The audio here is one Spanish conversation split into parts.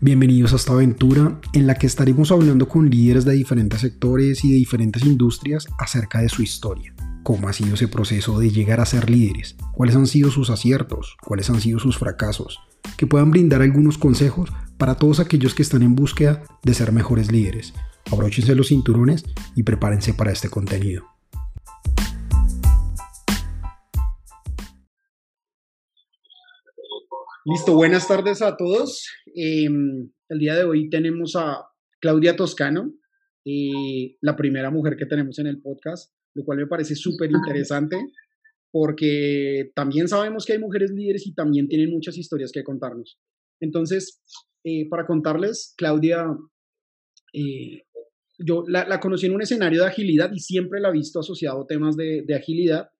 Bienvenidos a esta aventura en la que estaremos hablando con líderes de diferentes sectores y de diferentes industrias acerca de su historia. Cómo ha sido ese proceso de llegar a ser líderes, cuáles han sido sus aciertos, cuáles han sido sus fracasos, que puedan brindar algunos consejos para todos aquellos que están en búsqueda de ser mejores líderes. Abróchense los cinturones y prepárense para este contenido. Listo, buenas tardes a todos. Em, el día de hoy tenemos a Claudia Toscano, eh, la primera mujer que tenemos en el podcast, lo cual me parece súper interesante porque también sabemos que hay mujeres líderes y también tienen muchas historias que contarnos. Entonces, eh, para contarles, Claudia, eh, yo la, conocí en un escenario de agilidad y siempre la he visto asociado a temas de, de agilidad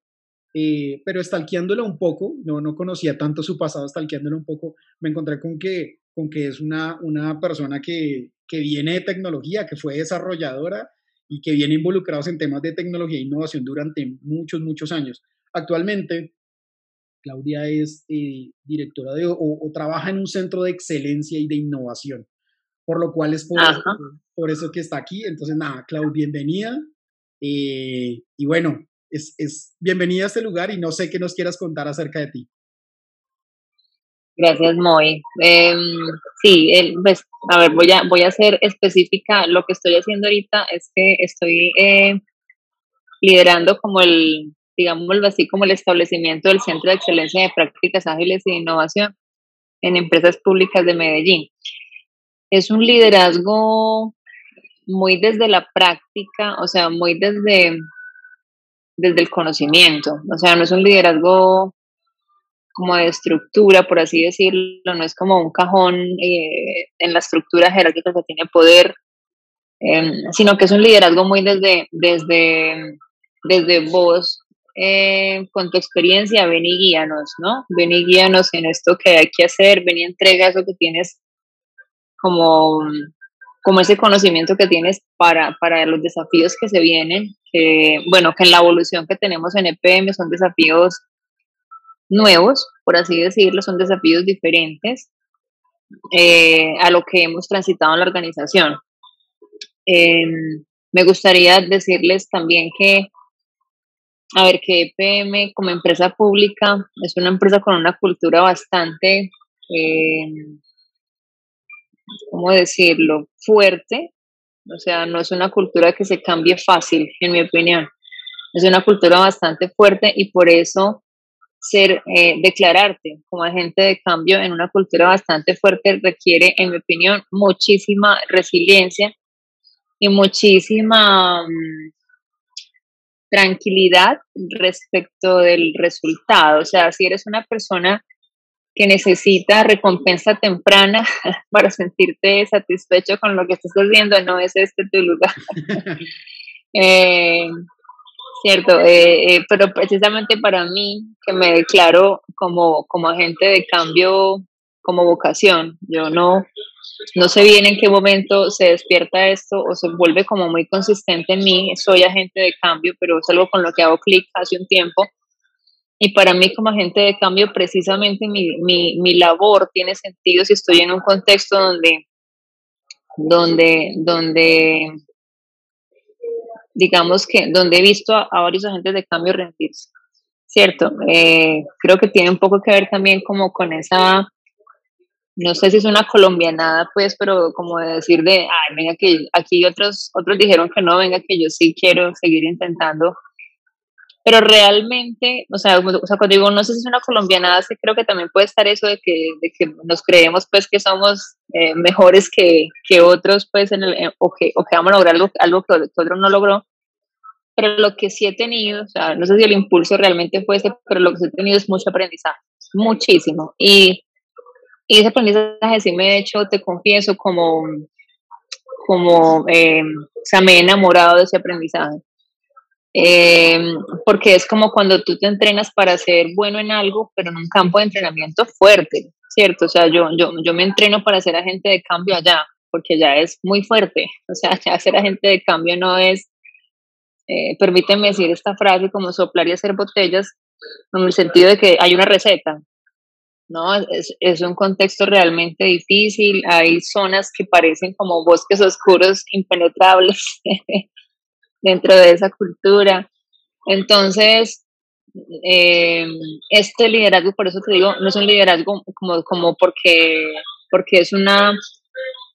eh, pero stalkeándola un poco, no, no conocía tanto su pasado, stalkeándola un poco, me encontré con que, con que es una, una persona que, que viene de tecnología, que fue desarrolladora y que viene involucrados en temas de tecnología e innovación durante muchos, muchos años. Actualmente, Claudia es eh, directora de, o, trabaja en un centro de excelencia y de innovación, por lo cual es por, eso, por eso, que está aquí. Entonces, nada, Claudia, bienvenida. Eh, y bueno, es, bienvenida a este lugar y no sé qué nos quieras contar acerca de ti. Gracias, Moy. Em, sí, pues, a ver, voy a, voy a ser específica. Lo que estoy haciendo ahorita es que estoy eh, liderando como el, digámoslo así, como el establecimiento del Centro de Excelencia de Prácticas Ágiles y Innovación en empresas públicas de Medellín. Es un liderazgo muy desde la práctica, o sea, muy desde desde el conocimiento, o sea, no es un liderazgo como de estructura, por así decirlo, no es como un cajón eh, en la estructura jerárquica que tiene poder, em, sino que es un liderazgo muy desde, desde, desde vos, eh, con tu experiencia, ven y guíanos, ¿no? Ven y guíanos en esto que hay que hacer, ven y entrega eso que tienes como como ese conocimiento que tienes para, para los desafíos que se vienen, que bueno, que en la evolución que tenemos en EPM son desafíos nuevos, por así decirlo, son desafíos diferentes eh, a lo que hemos transitado en la organización. Em, me gustaría decirles también que, a ver, que EPM como empresa pública es una empresa con una cultura bastante em, ¿cómo decirlo?, fuerte. O sea, no es una cultura que se cambie fácil, en mi opinión. Es una cultura bastante fuerte y por eso ser, eh, declararte como agente de cambio en una cultura bastante fuerte requiere, en mi opinión, muchísima resiliencia y muchísima mm, tranquilidad respecto del resultado. O sea, si eres una persona que necesita recompensa temprana para sentirte satisfecho con lo que estás haciendo, no es este tu lugar. Eh, cierto, eh, eh, pero precisamente para mí, que me declaro como, como agente de cambio, como vocación, yo no, no sé bien en qué momento se despierta esto o se vuelve como muy consistente en mí, soy agente de cambio, pero es algo con lo que hago clic hace un tiempo y para mí como agente de cambio, precisamente mi, mi, mi labor tiene sentido si estoy en un contexto donde, donde, donde digamos que, donde he visto a, varios agentes de cambio rendirse. Cierto, eh, creo que tiene un poco que ver también como con esa, no sé si es una colombianada, pues, pero como de decir de, ay, venga que aquí otros, otros dijeron que no, venga que yo sí quiero seguir intentando pero realmente, o sea, cuando digo no sé si es una colombiana, creo que también puede estar eso de que, de que nos creemos pues que somos eh, mejores que, que, otros pues en el, eh, o, que, o que vamos a lograr algo, algo que otro no logró, pero lo que sí he tenido, o sea, no sé si el impulso realmente fue ese, pero lo que sí he tenido es mucho aprendizaje, muchísimo, y, y ese aprendizaje sí me ha hecho, te confieso, como, como, eh, o sea, me he enamorado de ese aprendizaje eh, porque es como cuando tú te entrenas para ser bueno en algo, pero en un campo de entrenamiento fuerte, ¿cierto? O sea, yo, yo, yo me entreno para ser agente de cambio allá, porque ya es muy fuerte, o sea, ya ser agente de cambio no es, eh, permíteme decir esta frase como soplar y hacer botellas, en el sentido de que hay una receta, ¿no? Es, es, un contexto realmente difícil, hay zonas que parecen como bosques oscuros impenetrables dentro de esa cultura. Entonces, eh, este liderazgo, por eso te digo, no es un liderazgo como, como porque, porque es una,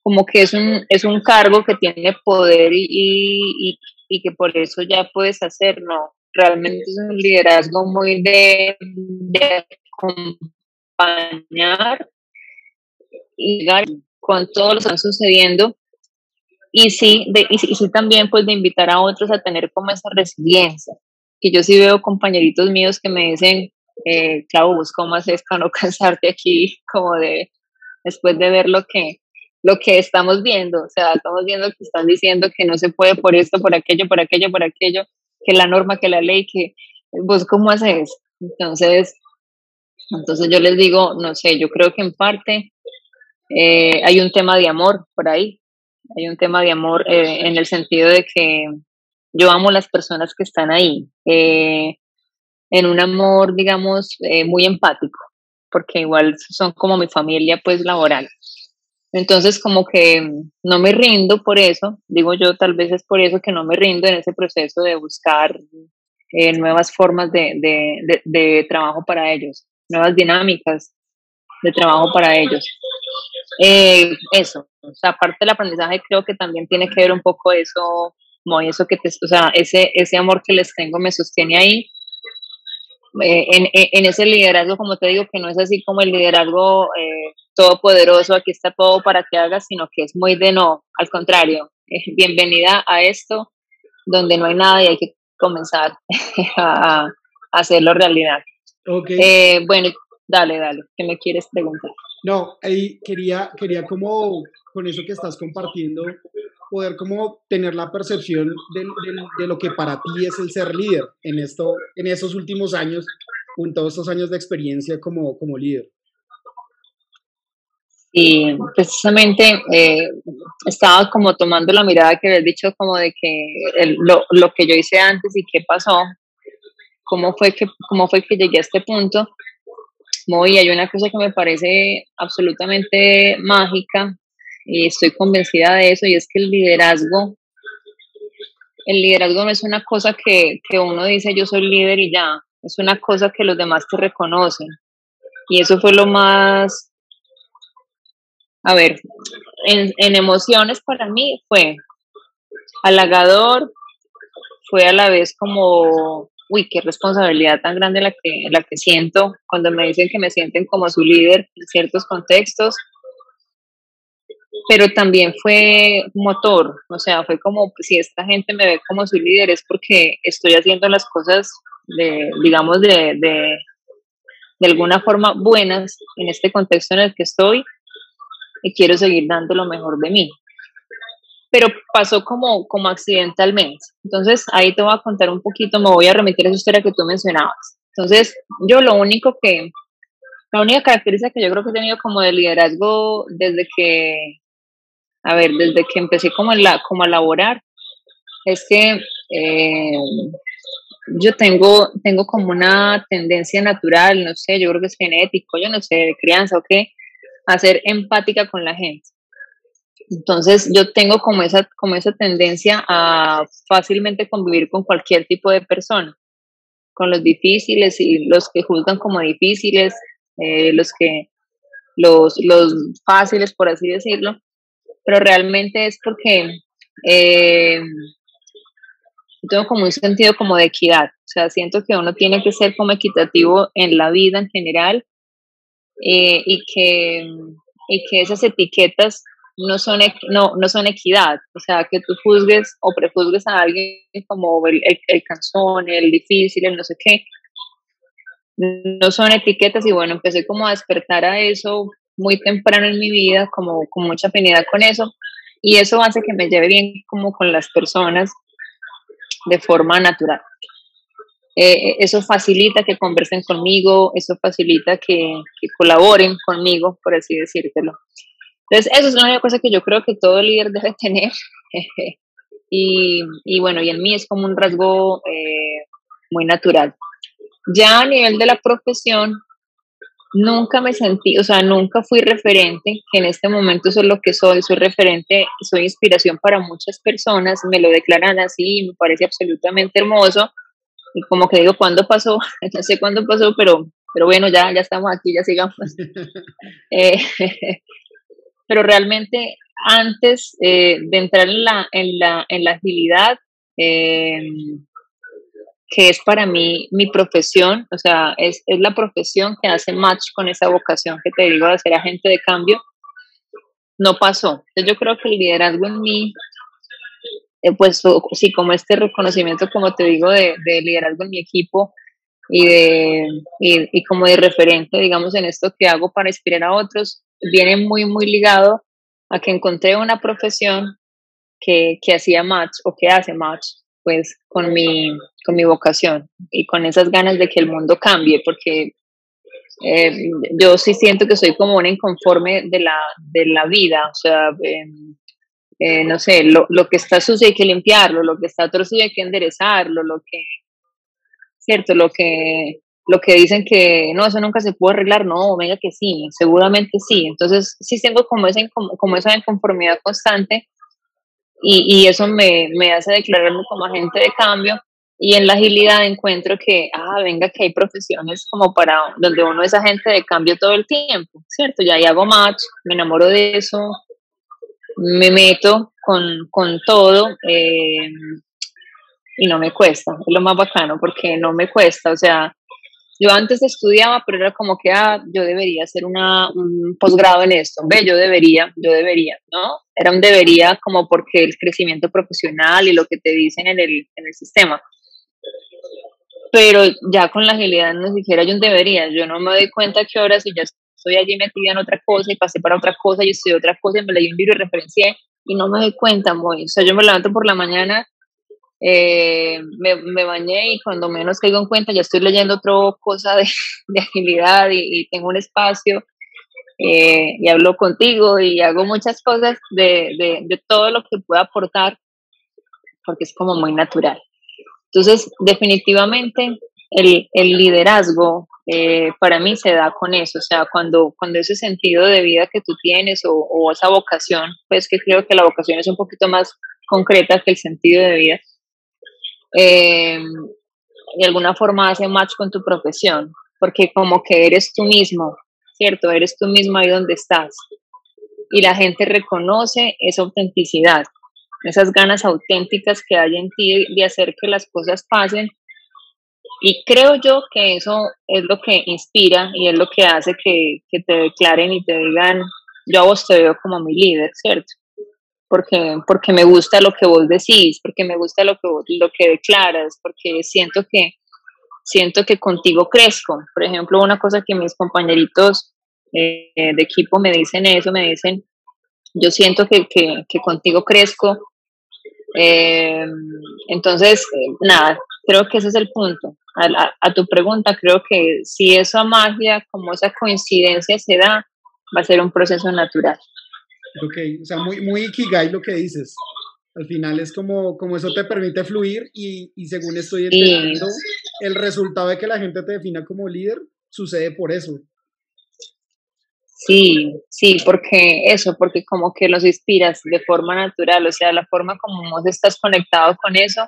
como que es un, es un cargo que tiene poder y, y, y que por eso ya puedes hacer, no, realmente es un liderazgo muy de, de acompañar y con todo lo que está sucediendo y sí, de, y, sí también pues de invitar a otros a tener como esa resiliencia, que yo sí veo compañeritos míos que me dicen, eh, Clau, cómo haces para no cansarte aquí, como de, después de ver lo que, lo que estamos viendo, o sea, estamos viendo que están diciendo que no se puede por esto, por aquello, por aquello, por aquello, que la norma, que la ley, que vos cómo haces. Entonces, entonces yo les digo, no sé, yo creo que en parte eh, hay un tema de amor por ahí, hay un tema de amor eh, en el sentido de que yo amo las personas que están ahí, eh, en un amor, digamos, muy empático, porque igual son como mi familia, pues, laboral. Entonces, como que no me rindo por eso, digo yo, tal vez es por eso que no me rindo en ese proceso de buscar nuevas formas de, de, de trabajo para ellos nuevas dinámicas de trabajo para ellos. Eh, eso, o sea, aparte del aprendizaje creo que también tiene que ver un poco eso, eso que te, o sea, ese, ese amor que les tengo me sostiene ahí. Eh, en, en, ese liderazgo, como te digo, que no es así como el liderazgo eh, todopoderoso, aquí está todo para que hagas, sino que es muy de no, al contrario, bienvenida a esto, donde no hay nada y hay que comenzar a, a hacerlo realidad. Okay. Eh, bueno, dale, dale, ¿qué me quieres preguntar? No, ahí quería, quería como con eso que estás compartiendo, poder como tener la percepción de, lo que para ti es el ser líder en, esto, en esos últimos años, con todos estos años de experiencia como, como líder. Y precisamente eh, estaba como tomando la mirada que habías dicho como de que el, lo, lo, que yo hice antes y qué pasó cómo fue que, cómo fue que llegué a este punto. Muy, hay una cosa que me parece absolutamente mágica y estoy convencida de eso y es que el liderazgo, el liderazgo no es una cosa que, que uno dice yo soy líder y ya, es una cosa que los demás te reconocen. Y eso fue lo más, a ver, en, en emociones para mí fue halagador, fue a la vez como uy, qué responsabilidad tan grande la que, la que siento cuando me dicen que me sienten como su líder en ciertos contextos, pero también fue motor, o sea, fue como, pues, si esta gente me ve como su líder es porque estoy haciendo las cosas, de, digamos, de, de, de alguna forma buenas en este contexto en el que estoy y quiero seguir dando lo mejor de mí pero pasó como, como accidentalmente. Entonces, ahí te voy a contar un poquito, me voy a remitir a esa historia que tú mencionabas. Entonces, yo lo único que, la única característica que yo creo que he tenido como de liderazgo desde que, a ver, desde que empecé como, la, como a laborar, es que eh, yo tengo, tengo como una tendencia natural, no sé, yo creo que es genético, yo no sé, de crianza o qué, a ser empática con la gente. Entonces yo tengo como esa, como esa tendencia a fácilmente convivir con cualquier tipo de persona, con los difíciles y los que juzgan como difíciles, eh, los que los, los fáciles, por así decirlo, pero realmente es porque eh, tengo como un sentido como de equidad, o sea, siento que uno tiene que ser como equitativo en la vida en general eh, y, que, y que esas etiquetas no son, no, no son equidad, o sea, que tú juzgues o prejuzgues a alguien como el, el, el el difícil, el no sé qué, no son etiquetas y bueno, empecé como a despertar a eso muy temprano en mi vida, como con mucha afinidad con eso, y eso hace que me lleve bien como con las personas de forma natural. Eh, eso facilita que conversen conmigo, eso facilita que, que colaboren conmigo, por así decírtelo. Entonces, eso es la única cosa que yo creo que todo líder debe tener. y, y, bueno, y en mí es como un rasgo eh, muy natural. Ya a nivel de la profesión, nunca me sentí, o sea, nunca fui referente, que en este momento soy lo que soy, soy referente, soy inspiración para muchas personas, me lo declaran así, me parece absolutamente hermoso. Y como que digo, ¿cuándo pasó? No sé cuándo pasó, pero, pero bueno, ya, ya estamos aquí, ya sigamos. Eh, pero realmente antes eh, de entrar en la, en la, en la agilidad, eh, que es para mí mi profesión, o sea, es, es, la profesión que hace match con esa vocación que te digo de ser agente de cambio, no pasó. Entonces yo creo que el liderazgo en mí, eh, pues sí, como este reconocimiento, como te digo, de, de liderazgo en mi equipo y, de, y, y, como de referente, digamos, en esto que hago para inspirar a otros, viene muy, muy ligado a que encontré una profesión que, que hacía match o que hace match pues con mi, con mi vocación y con esas ganas de que el mundo cambie, porque eh, yo sí siento que soy como una inconforme de la, de la vida, o sea, em, eh, no sé, lo, lo, que está sucio hay que limpiarlo, lo que está torcido hay que enderezarlo, lo que, cierto, lo que, lo que dicen que no, eso nunca se puede arreglar, no, venga que sí, seguramente sí, entonces sí tengo como esa, como esa inconformidad constante y, eso me, me, hace declararme como agente de cambio y en la agilidad encuentro que, ah, venga, que hay profesiones como para donde uno es agente de cambio todo el tiempo, ¿cierto? Ya ahí hago match, me enamoro de eso, me meto con, con todo eh, y no me cuesta, es lo más bacano porque no me cuesta, o sea, yo antes estudiaba, pero era como que, ah, yo debería hacer una, un posgrado en esto, ve, yo debería, yo debería, ¿no? Era un debería como porque el crecimiento profesional y lo que te dicen en el, en el sistema. Pero ya con la agilidad no siquiera yo un debería, yo no me doy cuenta que ahora si ya estoy allí metida en otra cosa y pasé para otra cosa y estudié otra cosa y me leí un libro y referencié y no me doy cuenta, muy. O sea, yo me levanto por la mañana eh, me, bañé y cuando menos caigo en cuenta ya estoy leyendo otra cosa de, agilidad y, tengo un espacio eh, y hablo contigo y hago muchas cosas de, de, todo lo que pueda aportar porque es como muy natural. Entonces, definitivamente el, el liderazgo eh, para mí se da con eso, o sea, cuando, cuando ese sentido de vida que tú tienes o, o esa vocación, pues que creo que la vocación es un poquito más concreta que el sentido de vida, eh, de alguna forma hace match con tu profesión, porque como que eres tú mismo, ¿cierto? Eres tú mismo ahí donde estás. Y la gente reconoce esa autenticidad, esas ganas auténticas que hay en ti de hacer que las cosas pasen. Y creo yo que eso es lo que inspira y es lo que hace que, que te declaren y te digan, yo a vos te veo como mi líder, ¿cierto? Porque, porque me gusta lo que vos decís, porque me gusta lo que, lo que declaras, porque siento que, siento que contigo crezco. Por ejemplo, una cosa que mis compañeritos eh, de equipo me dicen eso, me dicen, yo siento que, que, que contigo crezco. Eh, entonces, nada, creo que ese es el punto. A, a, tu pregunta, creo que si esa magia, como esa coincidencia se da, va a ser un proceso natural. Ok, o sea, muy, muy ikigai lo que dices. Al final es como, como eso te permite fluir y, y según estoy entendiendo, el resultado de que la gente te defina como líder sucede por eso. Sí, sí, porque eso, porque como que los inspiras de forma natural, o sea, la forma como vos estás conectado con eso.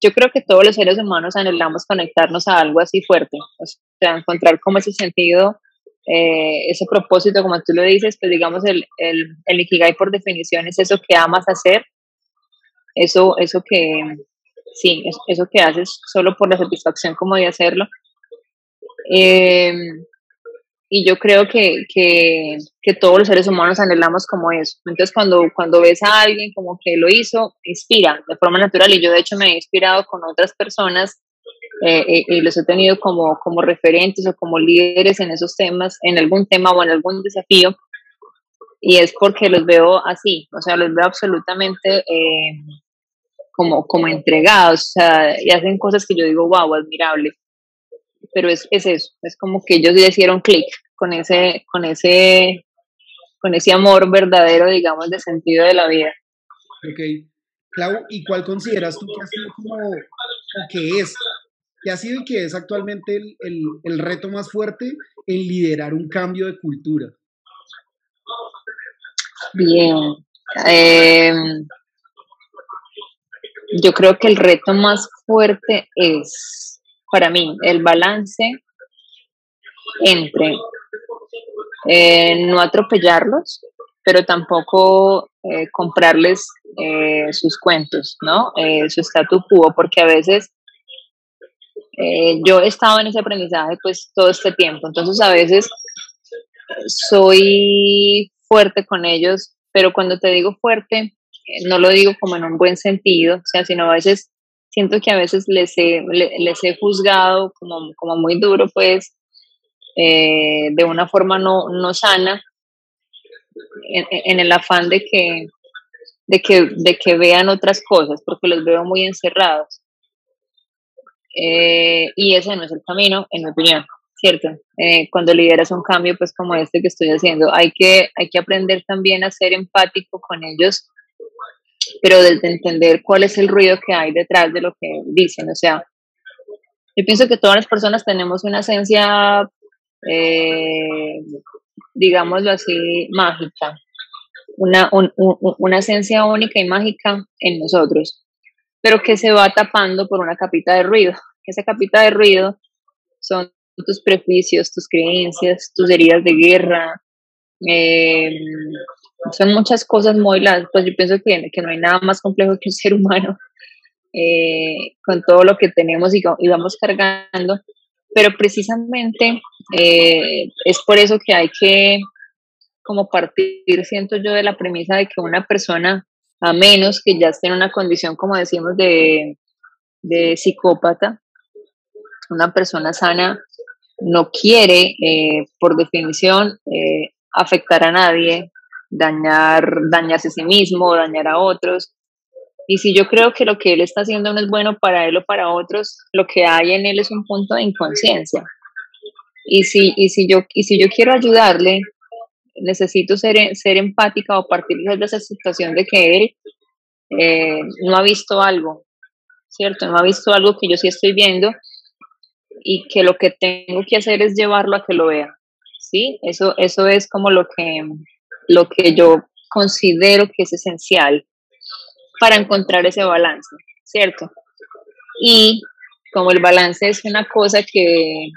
Yo creo que todos los seres humanos anhelamos conectarnos a algo así fuerte, o sea, encontrar como ese sentido eh, ese propósito, como tú lo dices, pues digamos, el, el, el, Ikigai por definición es eso que amas hacer, eso, eso que, sí, eso que haces solo por la satisfacción como de hacerlo. Eh, y yo creo que, que, que, todos los seres humanos anhelamos como eso. Entonces, cuando, cuando ves a alguien como que lo hizo, inspira de forma natural. Y yo, de hecho, me he inspirado con otras personas eh, eh, y los he tenido como, como referentes o como líderes en esos temas, en algún tema o en algún desafío, y es porque los veo así, o sea, los veo absolutamente eh, como, como entregados, o sea, y hacen cosas que yo digo, wow, admirable, pero es, es eso, es como que ellos ya hicieron clic con ese, con ese, con ese amor verdadero, digamos, de sentido de la vida. Ok. Clau, ¿y cuál consideras tú que como, que es ¿Qué ha sido y qué es actualmente el, el, reto más fuerte en liderar un cambio de cultura? Bien. Eh, yo creo que el reto más fuerte es, para mí, el balance entre eh, no atropellarlos, pero tampoco eh, comprarles eh, sus cuentos, ¿no? su statu quo, porque a veces yo he estado en ese aprendizaje pues todo este tiempo, entonces a veces soy fuerte con ellos, pero cuando te digo fuerte, no lo digo como en un buen sentido, o sea, sino a veces siento que a veces les he, les he juzgado como, como muy duro, pues, eh, de una forma no, no sana, en, el afán de que, de, que, de que vean otras cosas, porque los veo muy encerrados. Eh, y ese no es el camino, en mi opinión, ¿cierto? Eh, cuando lideras un cambio, pues como este que estoy haciendo, hay que, hay que aprender también a ser empático con ellos pero desde entender cuál es el ruido que hay detrás de lo que dicen. O sea, yo pienso que todas las personas tenemos una esencia, eh, digámoslo así, mágica, una, una esencia única y mágica en nosotros, pero que se va tapando por una capita de ruido. Esa capita de ruido son tus prejuicios, tus creencias, tus heridas de guerra, eh, son muchas cosas muy largas, pues yo pienso que, que no hay nada más complejo que un ser humano eh, con todo lo que tenemos y, y vamos cargando, pero precisamente eh, es por eso que hay que como partir, siento yo, de la premisa de que una persona, a menos que ya esté en una condición, como decimos, de, de psicópata, una persona sana no quiere, eh, por definición, afectar a nadie, dañar, dañarse a sí mismo, dañar a otros. Y si yo creo que lo que él está haciendo no es bueno para él o para otros, lo que hay en él es un punto de inconsciencia. Y si, y si, yo, y si yo quiero ayudarle, necesito ser, ser empática o partir de esa situación de que él eh, no ha visto algo, ¿cierto? No ha visto algo que yo sí estoy viendo y que lo que tengo que hacer es llevarlo a que lo vea, ¿sí? Eso, eso es como lo que, lo que yo considero que es esencial para encontrar ese balance, ¿cierto? Y como el balance es una cosa que,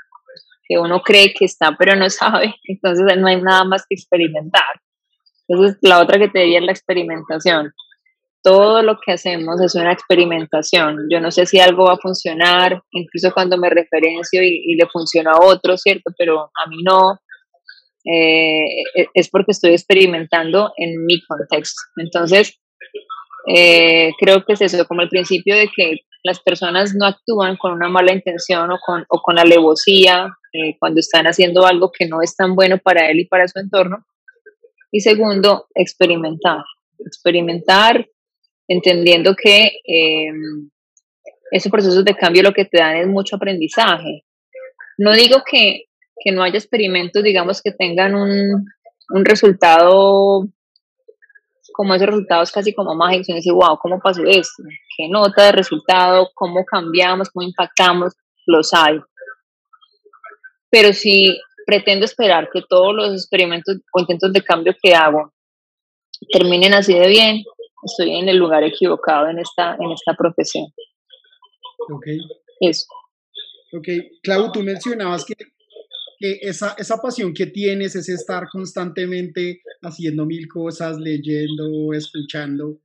que uno cree que está pero no sabe, entonces no hay nada más que experimentar. Entonces la otra que te diría es la experimentación. Todo lo que hacemos es una experimentación. Yo no sé si algo va a funcionar, incluso cuando me referencio y, y le funciona a otro, ¿cierto? Pero a mí no, eh, e, es porque estoy experimentando en mi contexto. Entonces, eh, creo que es eso, como el principio de que las personas no actúan con una mala intención o con, o con alevosía eh, cuando están haciendo algo que no es tan bueno para él y para su entorno. Y segundo, experimentar. Experimentar entendiendo que em, esos procesos de cambio lo que te dan es mucho aprendizaje. No digo que que no haya experimentos, digamos, que tengan un, un resultado como esos resultados casi como mágicos, y decir, wow, ¿cómo pasó esto? ¿Qué nota de resultado? ¿Cómo cambiamos? ¿Cómo impactamos? Los hay. Pero si pretendo esperar que todos los experimentos o intentos de cambio que hago terminen así de bien, estoy en el lugar equivocado en esta, en esta profesión. Ok. Eso. Ok, Clau, tú mencionabas que que esa, esa pasión que tienes es estar constantemente haciendo mil cosas, leyendo, escuchando.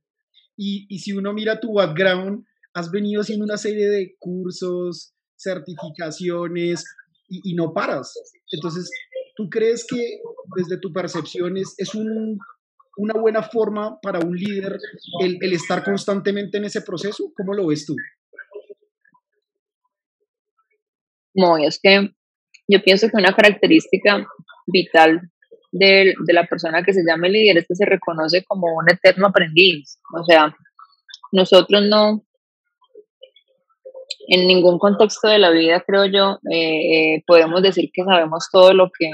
Y, y si uno mira tu background, has venido haciendo una serie de cursos, certificaciones y, y no paras. Entonces, ¿tú crees que desde tu percepción es, es un, una buena forma para un líder el, estar constantemente en ese proceso? ¿Cómo lo ves tú? No, es que yo pienso que una característica vital de, la persona que se llama líder es que se reconoce como un eterno aprendiz. O sea, nosotros no, en ningún contexto de la vida, creo yo, eh, eh, podemos decir que sabemos todo lo que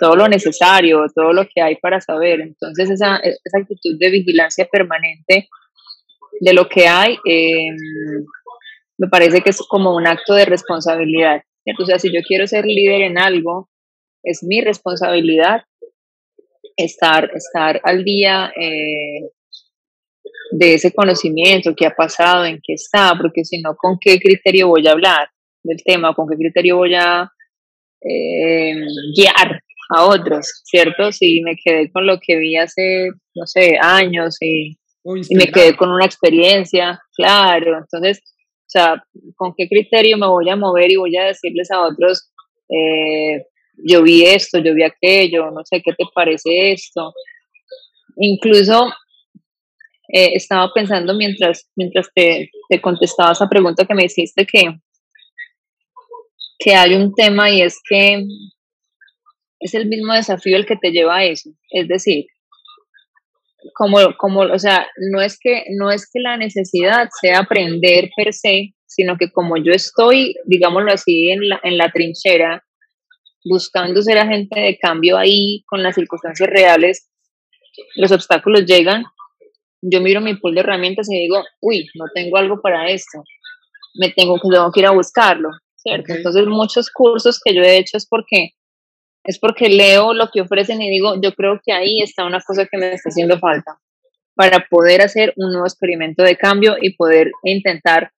todo lo necesario, todo lo que hay para saber. Entonces, esa, esa actitud de vigilancia permanente de lo que hay, eh, me parece que es como un acto de responsabilidad. ¿cierto? O sea, si yo quiero ser líder en algo, es mi responsabilidad estar, estar al día eh, de ese conocimiento, qué ha pasado, en qué está, porque si no, ¿con qué criterio voy a hablar del tema? ¿Con qué criterio voy a eh, guiar a otros? ¿Cierto? Si me quedé con lo que vi hace, no sé, años y, y me quedé con una experiencia, claro, entonces, o sea, ¿con qué criterio me voy a mover y voy a decirles a otros, eh, yo vi esto, yo vi aquello, no sé qué te parece esto? Incluso eh, estaba pensando mientras, mientras te, te, contestaba esa pregunta que me hiciste que, que hay un tema y es que es el mismo desafío el que te lleva a eso. Es decir, como, como, o sea, no es que, no es que la necesidad sea aprender per se, sino que como yo estoy, digámoslo así, en la, en la trinchera, buscando ser agente de cambio ahí, con las circunstancias reales, los obstáculos llegan yo miro mi pool de herramientas y digo, uy, no tengo algo para esto, me tengo, tengo que ir a buscarlo, ¿cierto? Entonces muchos cursos que yo he hecho es porque es porque leo lo que ofrecen y digo, yo creo que ahí está una cosa que me está haciendo falta para poder hacer un nuevo experimento de cambio y poder intentar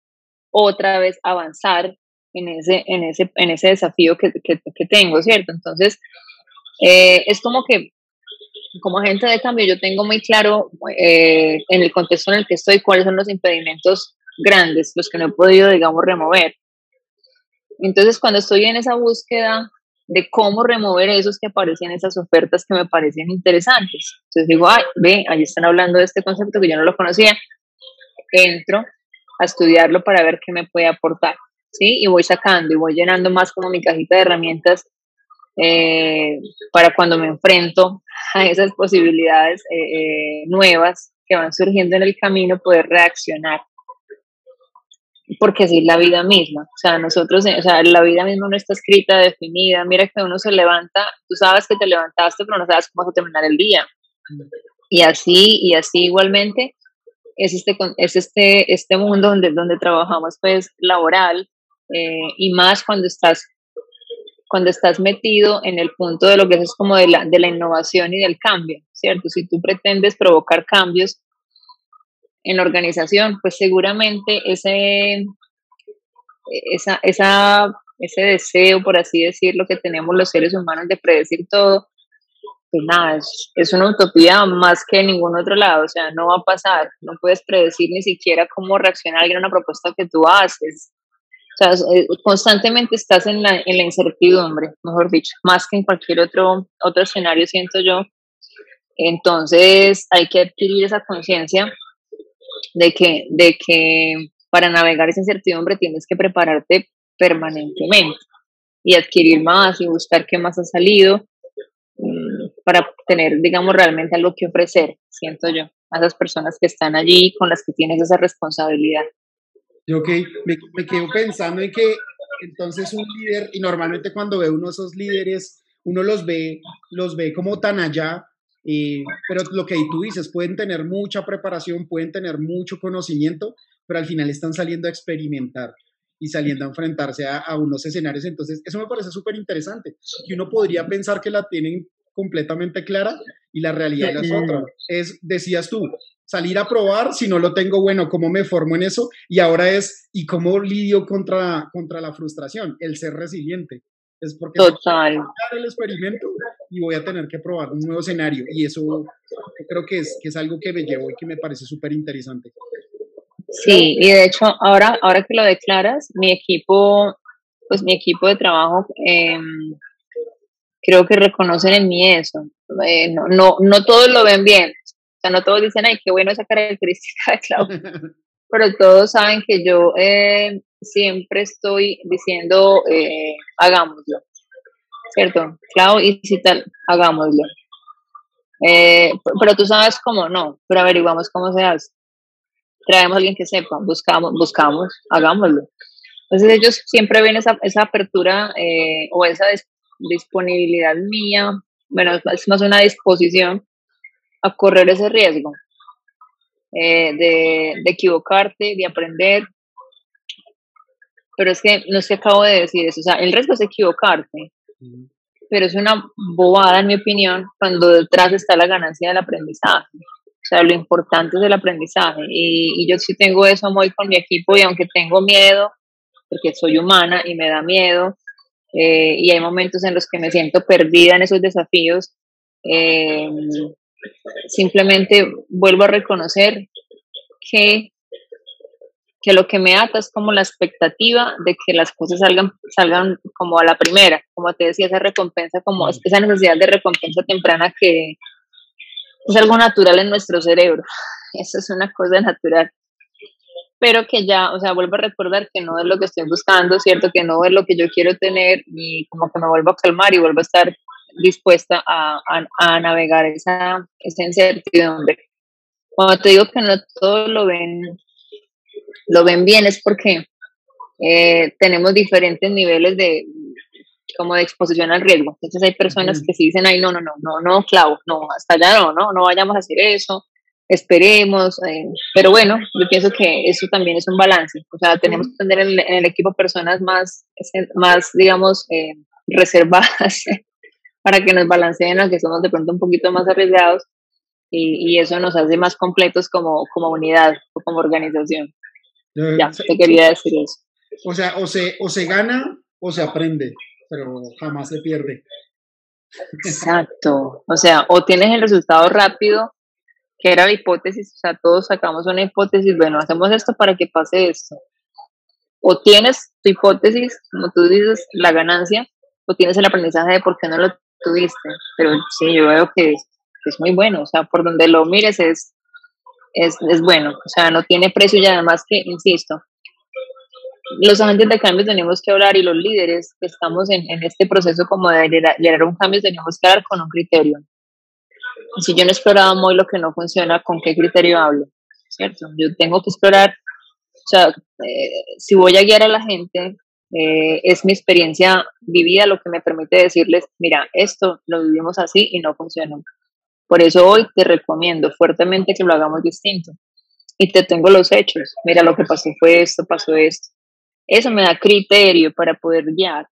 otra vez avanzar en ese, en ese, en ese desafío que, que, tengo, ¿cierto? Entonces, eh, es como que como agente de cambio yo tengo muy claro eh, en el contexto en el que estoy cuáles son los impedimentos grandes, los que no he podido, digamos, remover. Entonces, cuando estoy en esa búsqueda de cómo remover esos que aparecen, esas ofertas que me parecen interesantes. Entonces digo, ay, ve, ahí están hablando de este concepto que yo no lo conocía. Entro a estudiarlo para ver qué me puede aportar, ¿sí? Y voy sacando y voy llenando más como mi cajita de herramientas eh, para cuando me enfrento a esas posibilidades eh, eh, nuevas que van surgiendo en el camino, poder reaccionar. Porque así es la vida misma. O sea, nosotros, o sea, la vida misma no está escrita, definida. Mira que uno se levanta, tú sabes que te levantaste, pero no sabes cómo vas a terminar el día. Y así, y así igualmente, es este, es este, este mundo donde, donde trabajamos, pues, laboral, y más cuando estás cuando estás metido en el punto de lo que es como de la, de la innovación y del cambio, ¿cierto? Si tú pretendes provocar cambios en la organización, pues seguramente ese, esa, esa, ese deseo, por así decirlo, que tenemos los seres humanos de predecir todo, pues nada, es, es, una utopía más que en ningún otro lado, o sea, no va a pasar, no puedes predecir ni siquiera cómo reaccionar a una propuesta que tú haces, o sea, constantemente estás en la, en la incertidumbre, mejor dicho, más que en cualquier otro, otro escenario, siento yo. Entonces hay que adquirir esa conciencia de que, de que para navegar esa incertidumbre tienes que prepararte permanentemente y adquirir más y buscar qué más ha salido mm, para tener, digamos, realmente algo que ofrecer, siento yo, a esas personas que están allí con las que tienes esa responsabilidad. Ok, me, me quedo pensando en que entonces un líder, y normalmente cuando ve uno esos líderes, uno los ve, los ve como tan allá, eh, pero lo que tú dices, pueden tener mucha preparación, pueden tener mucho conocimiento, pero al final están saliendo a experimentar y saliendo a enfrentarse a, a unos escenarios. Entonces, eso me parece súper interesante, que uno podría pensar que la tienen completamente clara y la realidad es otra. Es, decías tú, salir a probar, si no lo tengo, bueno, ¿cómo me formo en eso? Y ahora es, ¿y cómo lidio contra, contra la frustración? El ser resiliente. Es porque Total. el experimento y voy a tener que probar un nuevo escenario. Y eso creo que es, que es algo que me llevo y que me parece súper interesante. Sí, y de hecho, ahora, ahora que lo declaras, mi equipo, pues mi equipo de trabajo, eh, creo que reconocen en mí eso. Eh, no, no, no todos lo ven bien, o sea, no todos dicen, ay, qué bueno esa característica de Clau, pero todos saben que yo eh, siempre estoy diciendo, eh, hagámoslo, ¿cierto? Clau, y si tal, hagámoslo. pero tú sabes cómo no, pero averiguamos cómo se hace. Traemos a alguien que sepa, buscamos, buscamos, hagámoslo. Entonces ellos siempre ven esa, esa apertura o esa disponibilidad mía, bueno, es más una disposición a correr ese riesgo eh, de, de, equivocarte, de aprender. Pero es que no es que acabo de decir eso, o sea, el riesgo es equivocarte, pero es una bobada, en mi opinión, cuando detrás está la ganancia del aprendizaje. O sea, lo importante es el aprendizaje. Y, y yo sí tengo eso muy con mi equipo y aunque tengo miedo, porque soy humana y me da miedo, eh, y hay momentos en los que me siento perdida en esos desafíos, eh, simplemente vuelvo a reconocer que, que lo que me ata es como la expectativa de que las cosas salgan, salgan como a la primera, como te decía, esa recompensa, como esa necesidad de recompensa temprana que es algo natural en nuestro cerebro. Eso es una cosa natural pero que ya, o sea, vuelvo a recordar que no es lo que estoy buscando, ¿cierto? Que no es lo que yo quiero tener y como que me vuelvo a calmar y vuelvo a estar dispuesta a, a, navegar esa, esa incertidumbre. Cuando te digo que no todos lo ven, lo ven bien es porque eh, tenemos diferentes niveles de como de exposición al riesgo. Entonces hay personas que sí dicen, ay, no, no, no, no, no, clavo, no, hasta allá no, no, no vayamos a hacer eso, esperemos, eh, pero bueno, yo pienso que eso también es un balance, o sea, tenemos que tener en, el equipo personas más, más digamos, eh, reservadas para que nos balanceen, aunque somos de pronto un poquito más arriesgados, y, y, eso nos hace más completos como, como unidad o como organización. Ya, te quería decir eso. O sea, o se, o se gana o se aprende, pero jamás se pierde. Exacto, o sea, o tienes el resultado rápido que era la hipótesis, o sea, todos sacamos una hipótesis, bueno, hacemos esto para que pase esto. O tienes tu hipótesis, como tú dices, la ganancia, o tienes el aprendizaje de por qué no lo tuviste. Pero sí, yo veo que es, muy bueno, o sea, por donde lo mires es, es, es bueno, o sea, no tiene precio y además que, insisto, los agentes de cambio tenemos que hablar y los líderes que estamos en, en este proceso como de generar un cambio tenemos que hablar con un criterio si yo no he explorado muy lo que no funciona, ¿con qué criterio hablo? ¿Cierto? Yo tengo que explorar, o sea, eh, si voy a guiar a la gente, eh, es mi experiencia vivida lo que me permite decirles, mira, esto lo vivimos así y no funciona. Por eso hoy te recomiendo fuertemente que lo hagamos distinto. Y te tengo los hechos. Mira, lo que pasó fue esto, pasó esto. Eso me da criterio para poder guiar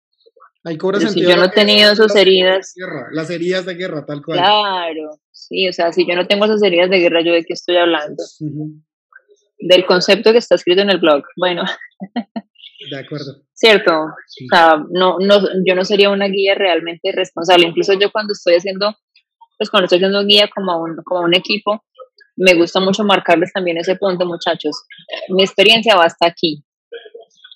si yo no he tenido esas heridas. las heridas de guerra, tal cual. Claro, sí, o sea, si yo no tengo esas heridas de guerra, ¿yo de qué estoy hablando? Del concepto que está escrito en el blog. Bueno. De acuerdo. Cierto. O sea, no, no, yo no sería una guía realmente responsable. Incluso yo cuando estoy haciendo, pues cuando estoy haciendo guía como un, como un equipo, me gusta mucho marcarles también ese punto, muchachos. Mi experiencia va hasta aquí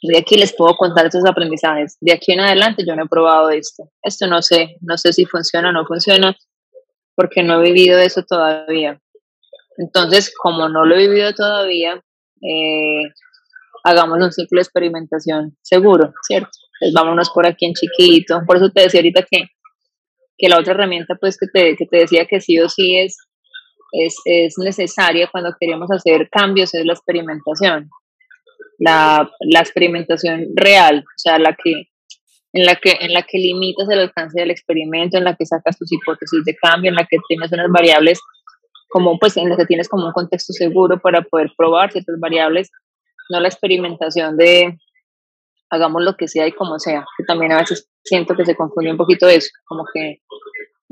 de aquí les puedo contar estos aprendizajes. De aquí en adelante yo no he probado esto. Esto no sé, no sé si funciona o no funciona, porque no he vivido eso todavía. Entonces, como no lo he vivido todavía, eh, hagamos un ciclo de experimentación seguro, ¿cierto? Pues vámonos por aquí en chiquito. Por eso te decía ahorita que, que la otra herramienta, pues, que te, que te decía que sí o sí es, es, es necesaria cuando queremos hacer cambios, es la experimentación. La, la experimentación real, o sea, la que, en, la que, en la que limitas el alcance del experimento, en la que sacas tus hipótesis de cambio, en la que tienes unas variables como pues en la que tienes como un contexto seguro para poder probar ciertas variables, no la experimentación de hagamos lo que sea y como sea, que también a veces siento que se confunde un poquito eso, como que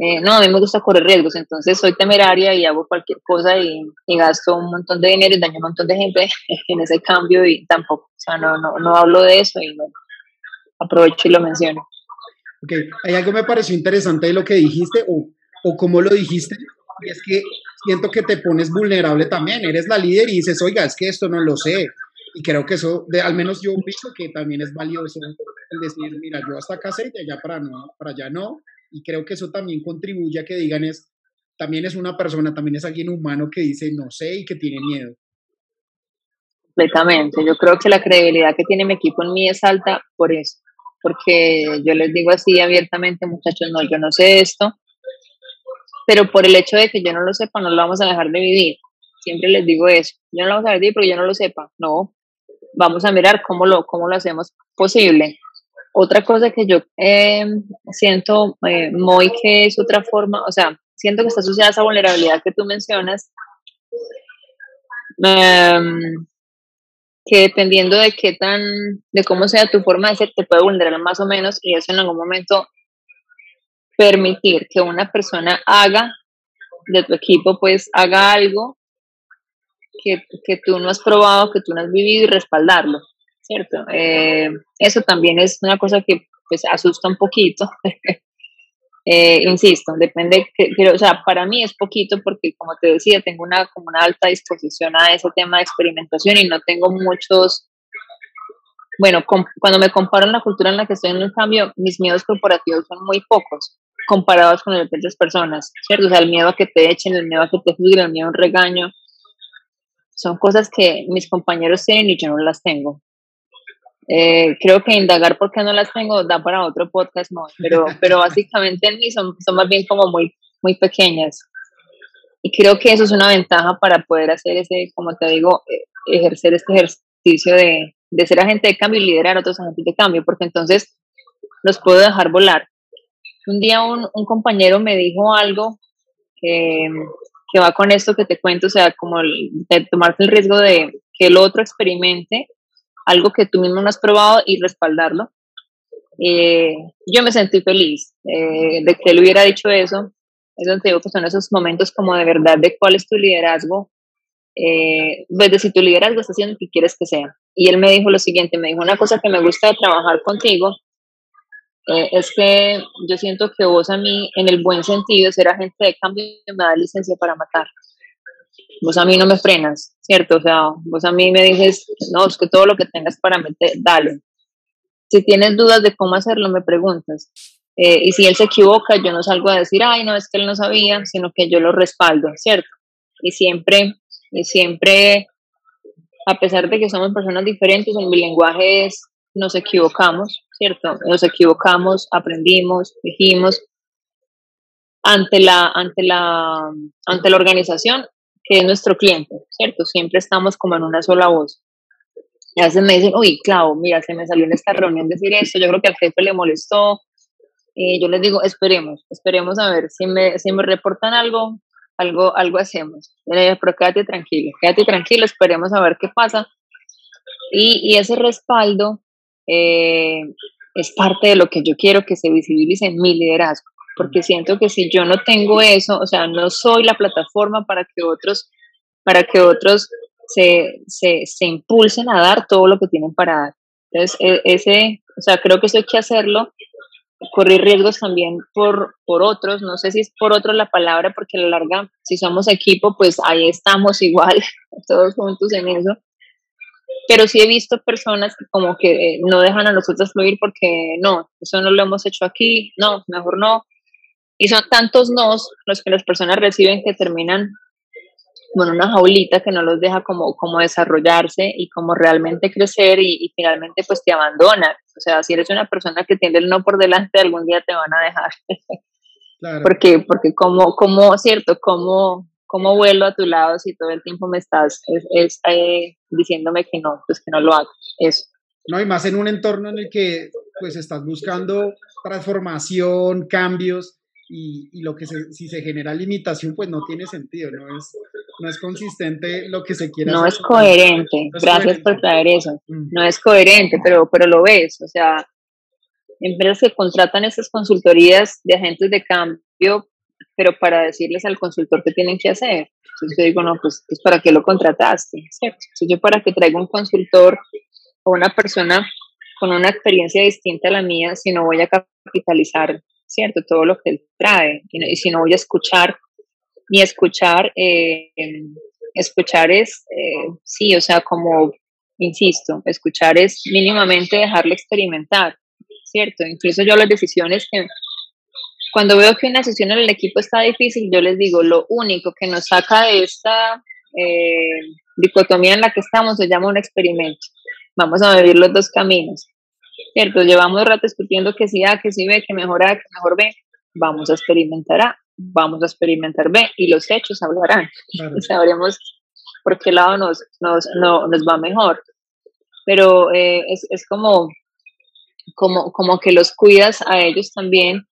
eh, no, a mí me gusta correr riesgos, entonces soy temeraria y hago cualquier cosa y, gasto un montón de dinero y daño un montón de gente en ese cambio y tampoco, o sea, no, no, no hablo de eso y aprovecho y lo menciono. Ok, hay algo que me pareció interesante de lo que dijiste o, o cómo lo dijiste, y es que siento que te pones vulnerable también, eres la líder y dices, oiga, es que esto no lo sé, y creo que eso, de, al menos yo visto que también es valioso el decir, mira, yo hasta acá sé y de allá para, no, para allá no, y creo que eso también contribuye a que digan es, también es una persona, también es alguien humano que dice no sé y que tiene miedo. Completamente, yo creo que la credibilidad que tiene mi equipo en mí es alta por eso, porque yo les digo así abiertamente, muchachos, no, yo no sé esto, pero por el hecho de que yo no lo sepa, no lo vamos a dejar de vivir. Siempre les digo eso, yo no lo vamos a vivir porque yo no lo sepa, no, vamos a mirar cómo lo, cómo lo hacemos posible. Otra cosa que yo eh, siento eh, muy que es otra forma, o sea, siento que está asociada a esa vulnerabilidad que tú mencionas, em, que dependiendo de qué tan, de cómo sea tu forma de ser, te puede vulnerar más o menos y eso en algún momento permitir que una persona haga de tu equipo, pues haga algo que, que tú no has probado, que tú no has vivido y respaldarlo, ¿cierto? Eh, eso también es una cosa que pues asusta un poquito. Eh, insisto, depende, pero, o sea, para mí es poquito porque, como te decía, tengo una, como una alta disposición a ese tema de experimentación y no tengo muchos, bueno, cuando me comparo en la cultura en la que estoy en el cambio, mis miedos corporativos son muy pocos comparados con el de otras personas, ¿cierto? O sea, el miedo a que te echen, el miedo a que te juzguen, el miedo a un regaño, son cosas que mis compañeros tienen y yo no las tengo. Eh, creo que indagar por qué no las tengo da para otro podcast, no, pero, pero básicamente en mí son, son más bien como muy, muy pequeñas. Y creo que eso es una ventaja para poder hacer ese, como te digo, eh, ejercer este ejercicio de, de ser agente de cambio y liderar a otros agentes de cambio, porque entonces los puedo dejar volar. Un día un, un compañero me dijo algo que, que, va con esto que te cuento, o sea, como el, de tomarte el riesgo de que el otro experimente algo que tú mismo no has probado y respaldarlo. Eh, yo me sentí feliz eh, de que él hubiera dicho eso. Es donde digo que son esos momentos como de verdad de cuál es tu liderazgo, eh, pues de si tu liderazgo está haciendo lo que quieres que sea. Y él me dijo lo siguiente, me dijo una cosa que me gusta de trabajar contigo, eh, es que yo siento que vos a mí, en el buen sentido, ser agente de cambio, me da licencia para matar vos a mí no me frenas, ¿cierto? O sea, vos a mí me dices, no, es que todo lo que tengas para meter, dale. Si tienes dudas de cómo hacerlo, me preguntas. Eh, y si él se equivoca, yo no salgo a decir, ay, no, es que él no sabía, sino que yo lo respaldo, ¿cierto? Y siempre, y siempre, a pesar de que somos personas diferentes, en mi lenguaje es, nos equivocamos, ¿cierto? Nos equivocamos, aprendimos, dijimos, ante la, ante la, ante la organización que es nuestro cliente, ¿cierto? Siempre estamos como en una sola voz. Y a veces me dicen, uy, claro, mira, se me salió en esta reunión decir esto, yo creo que al jefe le molestó. Y yo les digo, esperemos, esperemos a ver, si me, si me reportan algo, algo, algo hacemos. Pero quédate tranquilo, quédate tranquilo, esperemos a ver qué pasa. Y, y ese respaldo eh, es parte de lo que yo quiero que se visibilice en mi liderazgo porque siento que si yo no tengo eso, o sea, no soy la plataforma para que otros, para que otros se, se, se impulsen a dar todo lo que tienen para dar. Entonces, e, ese, o sea, creo que eso hay que hacerlo, correr riesgos también por, por otros, no sé si es por otros la palabra, porque a la larga, si somos equipo, pues ahí estamos igual, todos juntos en eso. Pero sí he visto personas que como que no dejan a nosotros fluir porque no, eso no lo hemos hecho aquí, no, mejor no, y son tantos nos los que las personas reciben que terminan con una jaulita que no los deja como, como desarrollarse y como realmente crecer y, finalmente pues te abandonan. O sea, si eres una persona que tiene el no por delante, algún día te van a dejar. Claro. porque, porque como, como, cierto, como, como vuelo a tu lado si todo el tiempo me estás es, eh, diciéndome que no, pues que no lo hago. Eso. No, y más en un entorno en el que pues estás buscando transformación, cambios, y, lo que si se genera limitación, pues no tiene sentido, no es, no es consistente lo que se quiere no Es coherente, gracias por traer eso, mm. no es coherente, pero, pero lo ves, o sea, empresas que contratan esas consultorías de agentes de cambio, pero para decirles al consultor qué tienen que hacer. Entonces yo digo, no, pues, pues ¿para qué lo contrataste? ¿Cierto? Entonces yo para que traiga un consultor o una persona con una experiencia distinta a la mía, si no voy a capitalizar ¿cierto? Todo lo que él trae. Y, si no voy a escuchar, ni escuchar, eh, escuchar es, eh, sí, o sea, como, insisto, escuchar es mínimamente dejarle experimentar, ¿cierto? Incluso yo las decisiones que, cuando veo que una sesión en el equipo está difícil, yo les digo, lo único que nos saca de esta eh, dicotomía en la que estamos se llama un experimento. Vamos a vivir los dos caminos. ¿cierto? Llevamos rato discutiendo que sí A, que sí B, que mejor A, que mejor B. Vamos a experimentar A, vamos a experimentar B y los hechos hablarán. Y sabremos por qué lado nos, nos, no, nos va mejor. Pero eh, es, es como, como, como que los cuidas a ellos también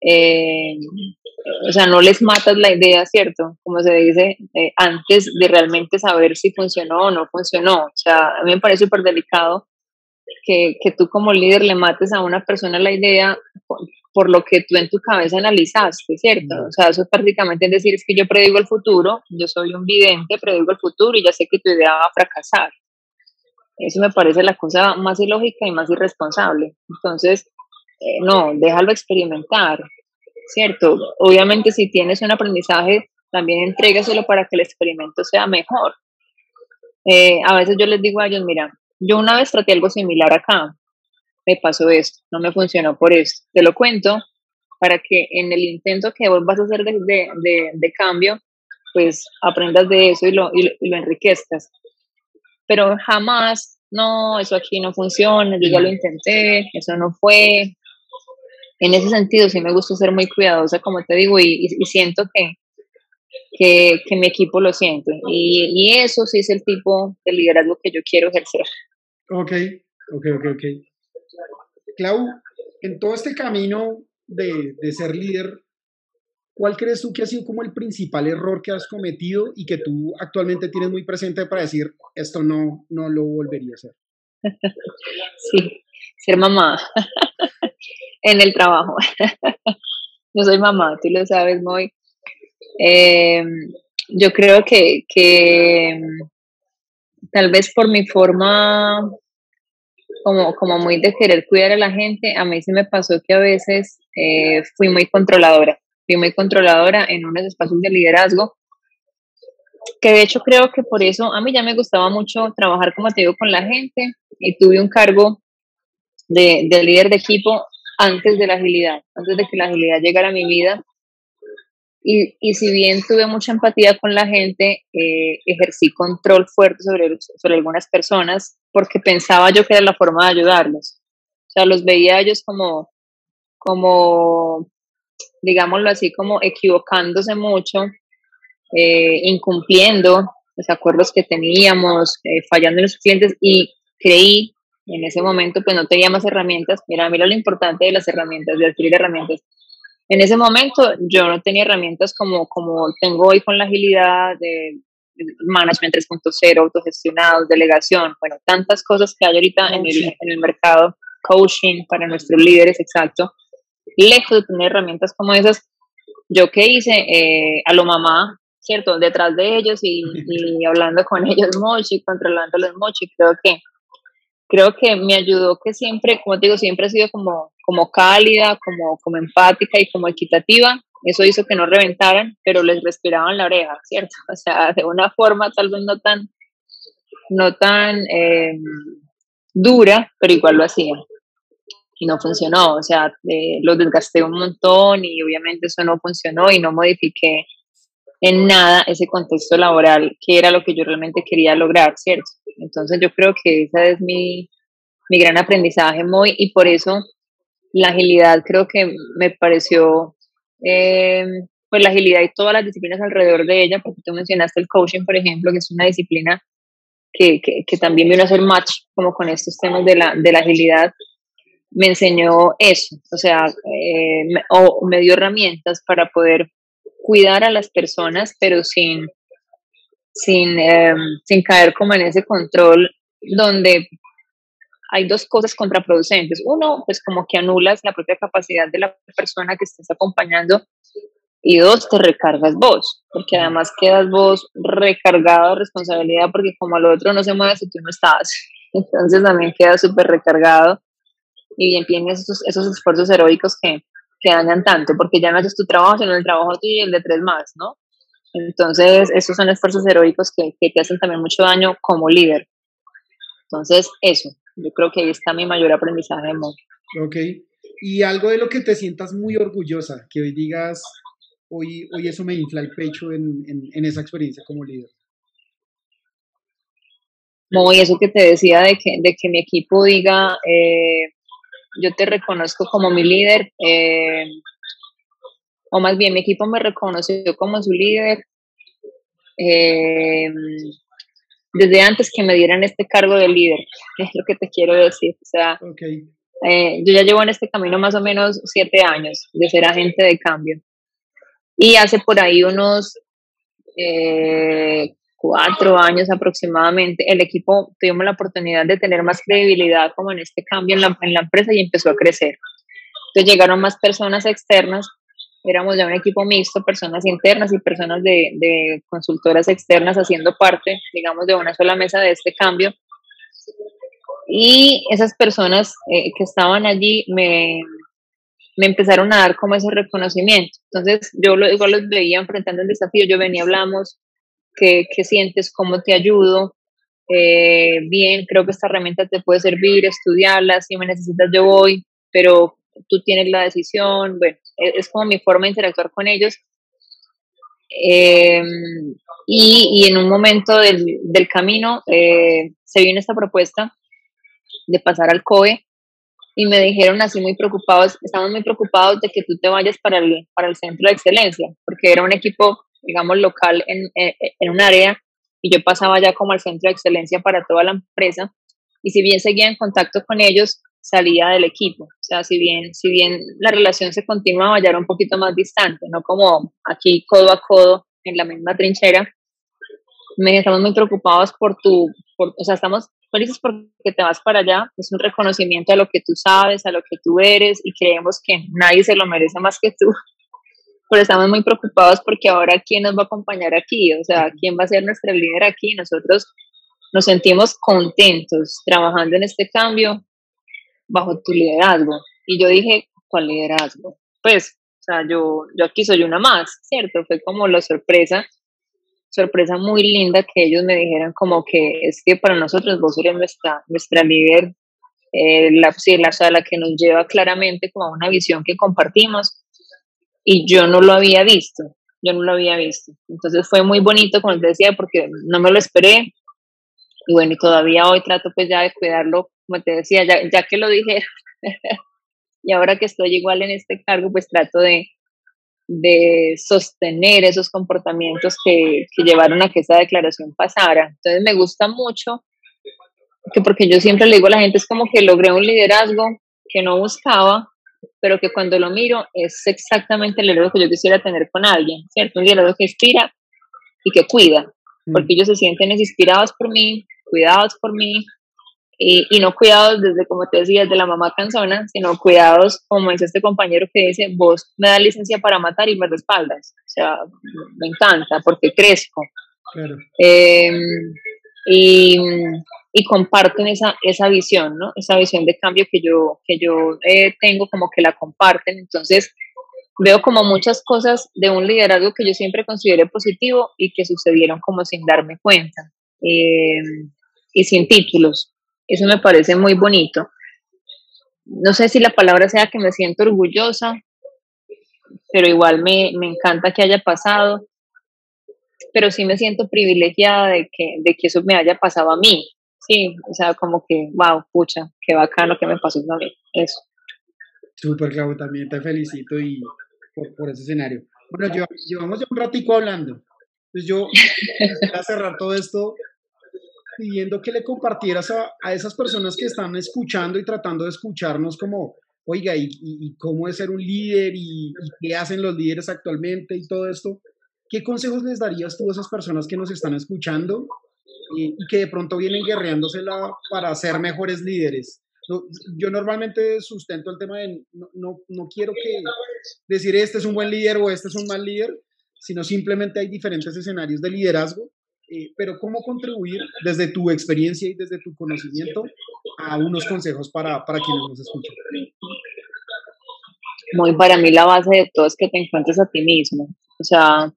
eh, o sea, no les matas la idea, ¿cierto? Como se dice, eh, antes de realmente saber si funcionó o no funcionó. O sea, a mí me parece súper delicado que, que, tú como líder le mates a una persona la idea por, lo que tú en tu cabeza analizaste, ¿cierto? O sea, eso es prácticamente decir, es que yo predigo el futuro, yo soy un vidente, predigo el futuro y ya sé que tu idea va a fracasar. Eso me parece la cosa más ilógica y más irresponsable. Entonces, eh, no, déjalo experimentar, ¿cierto? Obviamente si tienes un aprendizaje, también entrégaselo para que el experimento sea mejor. Eh, a veces yo les digo a ellos, mira, yo una vez traté algo similar acá, me pasó esto, no me funcionó por esto. Te lo cuento para que en el intento que vos vas a hacer de, de, de, cambio, pues aprendas de eso y lo, y lo enriquezcas. Pero jamás, no, eso aquí no funciona, yo ya lo intenté, eso no fue, en ese sentido sí me gusta ser muy cuidadosa, como te digo, y, siento que, que, mi equipo lo siente. Y, y, eso sí es el tipo de liderazgo que yo quiero ejercer. Ok, ok, ok, ok. Clau, en todo este camino de, de ser líder, ¿cuál crees tú que ha sido como el principal error que has cometido y que tú actualmente tienes muy presente para decir, esto no, no lo volvería a hacer? sí, ser mamá en el trabajo. yo soy mamá, tú lo sabes muy. Em, yo creo que, que tal vez por mi forma como, como muy de querer cuidar a la gente, a mí se me pasó que a veces eh, fui muy controladora, fui muy controladora en unos espacios de liderazgo, que de hecho creo que por eso a mí ya me gustaba mucho trabajar, como te digo, con la gente y tuve un cargo de, de líder de equipo antes de la agilidad, antes de que la agilidad llegara a mi vida. Y, y si bien tuve mucha empatía con la gente, eh, ejercí control fuerte sobre, sobre algunas personas porque pensaba yo que era la forma de ayudarlos. O sea, los veía ellos como, como digámoslo así, como equivocándose mucho, eh, incumpliendo los acuerdos que teníamos, eh, fallando en los clientes y creí en ese momento pues no tenía más herramientas. Mira, mira lo importante de las herramientas, de adquirir herramientas. En ese momento yo no tenía herramientas como, como tengo hoy con la agilidad de, management 3.0, autogestionados, delegación, bueno, tantas cosas que hay ahorita en el, en el mercado, coaching para nuestros líderes, exacto. Lejos de tener herramientas como esas, yo qué hice eh, a lo mamá, ¿cierto? Detrás de ellos y, y hablando con ellos mochi, controlándolos mochi, creo que creo que me ayudó que siempre, como te digo, siempre he sido como, como cálida, como, como empática y como equitativa. Eso hizo que no reventaran, pero les respiraban la oreja, ¿cierto? O sea, de una forma tal vez no tan, no tan em, dura, pero igual lo hacían. Y no funcionó, o sea, eh, los desgasté un montón y obviamente eso no funcionó y no modifiqué en nada ese contexto laboral que era lo que yo realmente quería lograr, ¿cierto? Entonces yo creo que ese es mi, mi gran aprendizaje muy y por eso la agilidad creo que me pareció, eh, pues la agilidad y todas las disciplinas alrededor de ella, porque tú mencionaste el coaching, por ejemplo, que es una disciplina que, que, que también vino a hacer match como con estos temas de la, de la agilidad, me enseñó eso, o sea, eh, o me dio herramientas para poder cuidar a las personas, pero sin, sin, em, sin caer como en ese control donde hay dos cosas contraproducentes. Uno, pues como que anulas la propia capacidad de la persona que estás acompañando y dos, te recargas vos, porque además quedas vos recargado de responsabilidad porque como al otro no se mueve si tú no estás. Entonces también quedas súper recargado y bien tienes esos, esos esfuerzos heroicos que, que dañan tanto, porque ya no haces tu trabajo, sino el trabajo tuyo y el de tres más, ¿no? Entonces, esos son esfuerzos heroicos que, que te hacen también mucho daño como líder. Entonces, eso, yo creo que ahí está mi mayor aprendizaje de Ok, y algo de lo que te sientas muy orgullosa, que hoy digas, hoy, hoy eso me infla el pecho en, en, esa experiencia como líder. Muy eso que te decía de que, de que mi equipo diga, eh, yo te reconozco como mi líder, eh, o más bien mi equipo me reconoció como su líder eh, desde antes que me dieran este cargo de líder, es lo que te quiero decir. O sea, Eh, yo ya llevo en este camino más o menos siete años de ser agente de cambio. Y hace por ahí unos eh, cuatro años aproximadamente, el equipo tuvimos la oportunidad de tener más credibilidad como en este cambio en la, en la empresa y empezó a crecer. Entonces llegaron más personas externas, éramos ya un equipo mixto, personas internas y personas de, de consultoras externas haciendo parte, digamos, de una sola mesa de este cambio. Y esas personas eh, que estaban allí me, me empezaron a dar como ese reconocimiento. Entonces yo lo, igual los veía enfrentando el desafío, yo venía, hablamos, ¿qué, qué sientes? ¿Cómo te ayudo? Eh, bien, creo que esta herramienta te puede servir, estudiarla, si me necesitas yo voy, pero tú tienes la decisión, bueno, es, es como mi forma de interactuar con ellos. Eh, y, y, en un momento del, del camino eh, se vino esta propuesta de pasar al COE y me dijeron así muy preocupados, estamos muy preocupados de que tú te vayas para el, para el centro de excelencia, porque era un equipo, digamos, local en, en un área y yo pasaba ya como al centro de excelencia para toda la empresa y si bien seguía en contacto con ellos, salía del equipo. O sea, si bien, si bien la relación se continuaba, ya era un poquito más distante, no como aquí codo a codo en la misma trinchera. Me estamos muy preocupados por tu, por, o sea, estamos felices porque te vas para allá, es un reconocimiento a lo que tú sabes, a lo que tú eres y creemos que nadie se lo merece más que tú. Pero estamos muy preocupados porque ahora quién nos va a acompañar aquí, o sea, quién va a ser nuestro líder aquí. Nosotros nos sentimos contentos trabajando en este cambio bajo tu liderazgo. Y yo dije, ¿cuál liderazgo? Pues, o sea, yo, yo aquí soy una más, ¿cierto? Fue como la sorpresa sorpresa muy linda que ellos me dijeran como que es que para nosotros vos eres nuestra, nuestra líder, eh, la, sí, la, la que nos lleva claramente como a una visión que compartimos y yo no lo había visto, yo no lo había visto. Entonces fue muy bonito, como te decía, porque no me lo esperé y bueno, y todavía hoy trato pues ya de cuidarlo, como te decía, ya, ya que lo dije y ahora que estoy igual en este cargo, pues trato de, de sostener esos comportamientos que, que, llevaron a que esa declaración pasara. Entonces me gusta mucho, que porque yo siempre le digo a la gente, es como que logré un liderazgo que no buscaba, pero que cuando lo miro es exactamente el liderazgo que yo quisiera tener con alguien, ¿cierto? Un liderazgo que inspira y que cuida, porque mm. ellos se sienten inspirados por mí, cuidados por mí, y, y, no cuidados desde, como te decía, desde la mamá canzona, sino cuidados, como dice este compañero que dice, vos me das licencia para matar y me respaldas. O sea, me encanta porque crezco. Claro. Eh, y, y, comparten esa, esa visión, ¿no? Esa visión de cambio que yo, que yo eh, tengo, como que la comparten. Entonces, veo como muchas cosas de un liderazgo que yo siempre consideré positivo y que sucedieron como sin darme cuenta. Eh, y sin títulos. Eso me parece muy bonito. No sé si la palabra sea que me siento orgullosa, pero igual me, me encanta que haya pasado. Pero sí me siento privilegiada de que, de que eso me haya pasado a mí. Sí, o sea, como que, wow, pucha, qué bacano que me pasó a mí. Eso. Súper, Clau, también te felicito y por, por ese escenario. Bueno, llevamos ya un ratico hablando. Entonces yo, para cerrar todo esto, pidiendo que le compartieras a, a, esas personas que están escuchando y tratando de escucharnos como, oiga, ¿y, y, cómo es ser un líder y, y, qué hacen los líderes actualmente y todo esto? ¿Qué consejos les darías tú a esas personas que nos están escuchando y, y que de pronto vienen guerreándosela para ser mejores líderes? Yo normalmente sustento el tema de no, no, no quiero que decir este es un buen líder o este es un mal líder, sino simplemente hay diferentes escenarios de liderazgo eh, pero cómo contribuir desde tu experiencia y desde tu conocimiento a unos consejos para, para quienes nos escuchan. Muy para mí la base de todo es que te encuentres a ti mismo. O sea,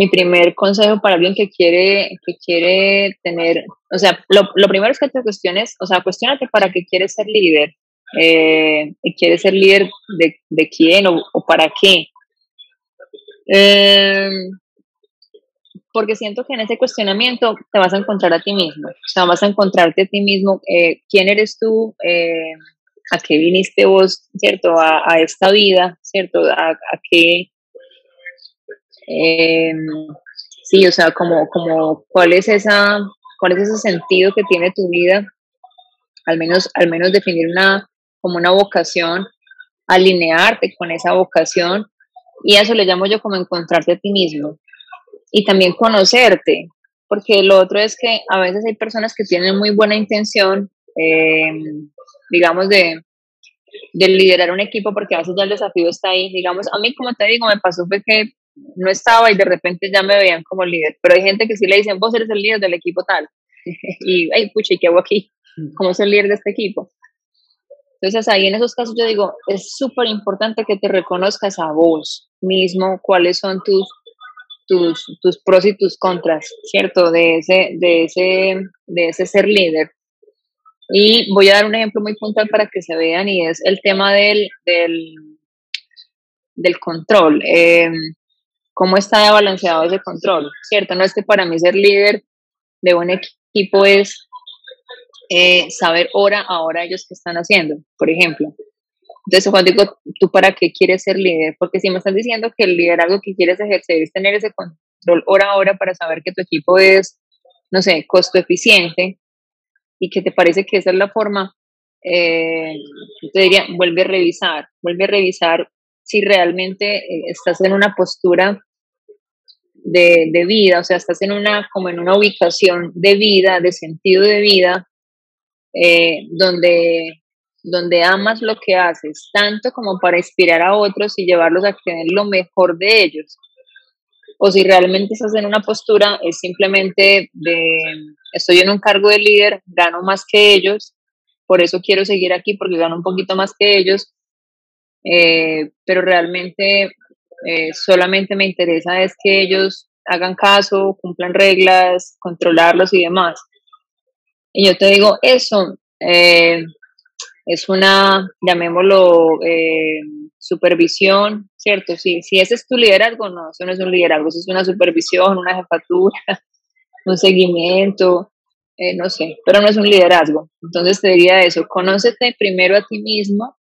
mi primer consejo para alguien que quiere, que quiere tener, o sea, lo, lo primero es que te cuestiones, o sea, cuestionate para qué quieres ser líder. Eh, y quieres ser líder de, de quién o, para qué. Eh, porque siento que en ese cuestionamiento te vas a encontrar a ti mismo, o sea, vas a encontrarte a ti mismo, eh, quién eres tú, eh, a qué viniste vos, ¿cierto? A, a esta vida, ¿cierto? A, a qué, eh, sí, o sea, como, como, cuál es esa, cuál es ese sentido que tiene tu vida al menos, al menos definir una, como una vocación, alinearte con esa vocación y eso le llamo yo como encontrarte a ti mismo y también conocerte, porque lo otro es que a veces hay personas que tienen muy buena intención, eh, digamos, de, de liderar un equipo, porque a veces ya el desafío está ahí. Digamos, a mí, como te digo, me pasó fue que no estaba y de repente ya me veían como líder, pero hay gente que sí le dicen, vos eres el líder del equipo tal. y, ay, pucha, ¿y qué hago aquí? ¿Cómo soy el líder de este equipo? Entonces ahí en esos casos yo digo, es súper importante que te reconozcas a vos mismo, cuáles son tus, tus, tus pros y tus contras, ¿cierto? De ese, de ese, de ese ser líder. Y voy a dar un ejemplo muy puntual para que se vean y es el tema del, del, del control. Eh, ¿Cómo está balanceado ese control? ¿Cierto? No es que para mí ser líder de un equipo es eh, saber hora a hora ellos qué están haciendo, por ejemplo. Entonces, cuando digo, ¿tú para qué quieres ser líder? Porque si me están diciendo que el liderazgo que quieres ejercer es tener ese control hora a hora para saber que tu equipo es, no sé, costo eficiente y que te parece que esa es la forma, eh, te diría, vuelve a revisar, vuelve a revisar si realmente eh, estás en una postura de, de, vida, o sea, estás en una, como en una ubicación de vida, de sentido de vida, eh, donde, donde amas lo que haces, tanto como para inspirar a otros y llevarlos a tener lo mejor de ellos. O si realmente estás en una postura, es simplemente de, estoy en un cargo de líder, gano más que ellos, por eso quiero seguir aquí porque gano un poquito más que ellos, eh, pero realmente eh, solamente me interesa es que ellos hagan caso, cumplan reglas, controlarlos y demás. Y yo te digo, eso eh, es una, llamémoslo, eh, supervisión, ¿cierto? Si, si ese es tu liderazgo, no, eso no es un liderazgo, eso es una supervisión, una jefatura, un seguimiento, eh, no sé, pero no es un liderazgo. Entonces te diría eso, conócete primero a ti mismo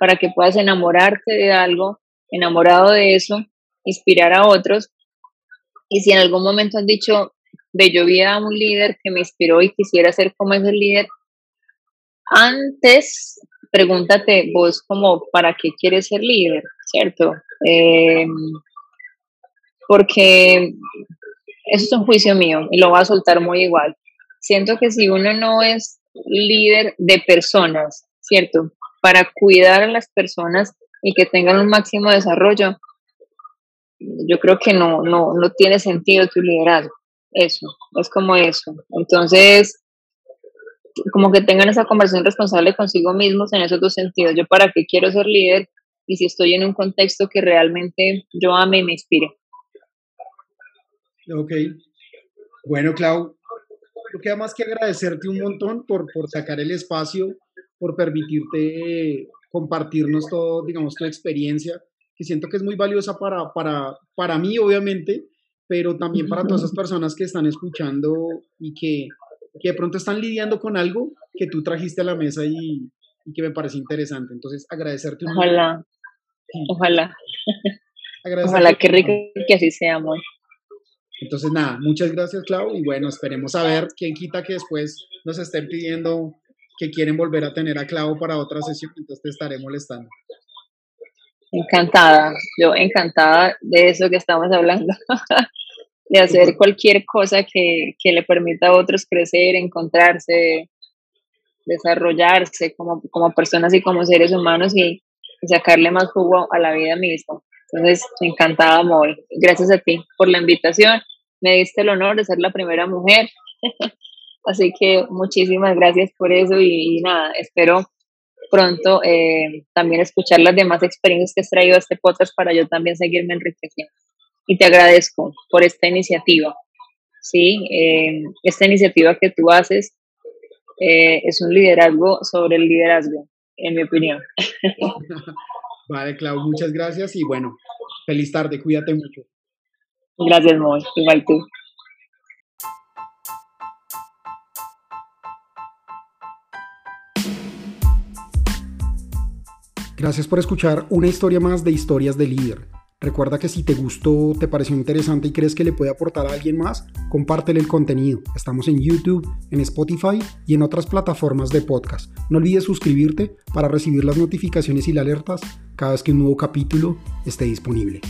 para que puedas enamorarte de algo, enamorado de eso, inspirar a otros. Y si en algún momento has dicho, de yo vi a un líder que me inspiró y quisiera ser como ese líder, antes pregúntate vos como para qué quieres ser líder, ¿cierto? Em, porque eso es un juicio mío y lo voy a soltar muy igual. Siento que si uno no es líder de personas, ¿cierto? Para cuidar a las personas y que tengan un máximo desarrollo, yo creo que no, no, no tiene sentido tu liderazgo. Eso, es como eso. Entonces, como que tengan esa conversación responsable consigo mismos en esos dos sentidos. Yo para qué quiero ser líder y si estoy en un contexto que realmente yo ame y me inspire. Ok. Bueno, Clau, no queda más que agradecerte un montón por, por sacar el espacio, por permitirte compartirnos todo, digamos, tu experiencia, que siento que es muy valiosa para, para, para mí, obviamente, pero también para todas esas personas que están escuchando y que, que de pronto están lidiando con algo que tú trajiste a la mesa y, y que me parece interesante. Entonces, agradecerte. Ojalá, ojalá. Ojalá, qué rico que así sea, amor. Entonces, nada, muchas gracias, Clau, y bueno, esperemos a ver quién quita que después nos estén pidiendo que quieren volver a tener a Clau para otra sesión, entonces te estaré molestando. Encantada, yo encantada de eso que estamos hablando. de hacer cualquier cosa que, que, le permita a otros crecer, encontrarse, desarrollarse como, como personas y como seres humanos y, sacarle más jugo a la vida misma. Entonces, encantada, amor. Gracias a ti por la invitación. Me diste el honor de ser la primera mujer. Así que muchísimas gracias por eso y, nada, espero pronto eh, también escuchar las demás experiencias que has traído a este podcast para yo también seguirme enriqueciendo y te agradezco por esta iniciativa. Sí, eh, esta iniciativa que tú haces eh, es un liderazgo sobre el liderazgo, en mi opinión. Vale, Clau, muchas gracias y bueno, feliz tarde, cuídate mucho. Gracias, Moy, igual tú. Gracias por escuchar una historia más de Historias de Líder. Recuerda que si te gustó, te pareció interesante y crees que le puede aportar a alguien más, compártele el contenido. Estamos en YouTube, en Spotify y en otras plataformas de podcast. No olvides suscribirte para recibir las notificaciones y las alertas cada vez que un nuevo capítulo esté disponible.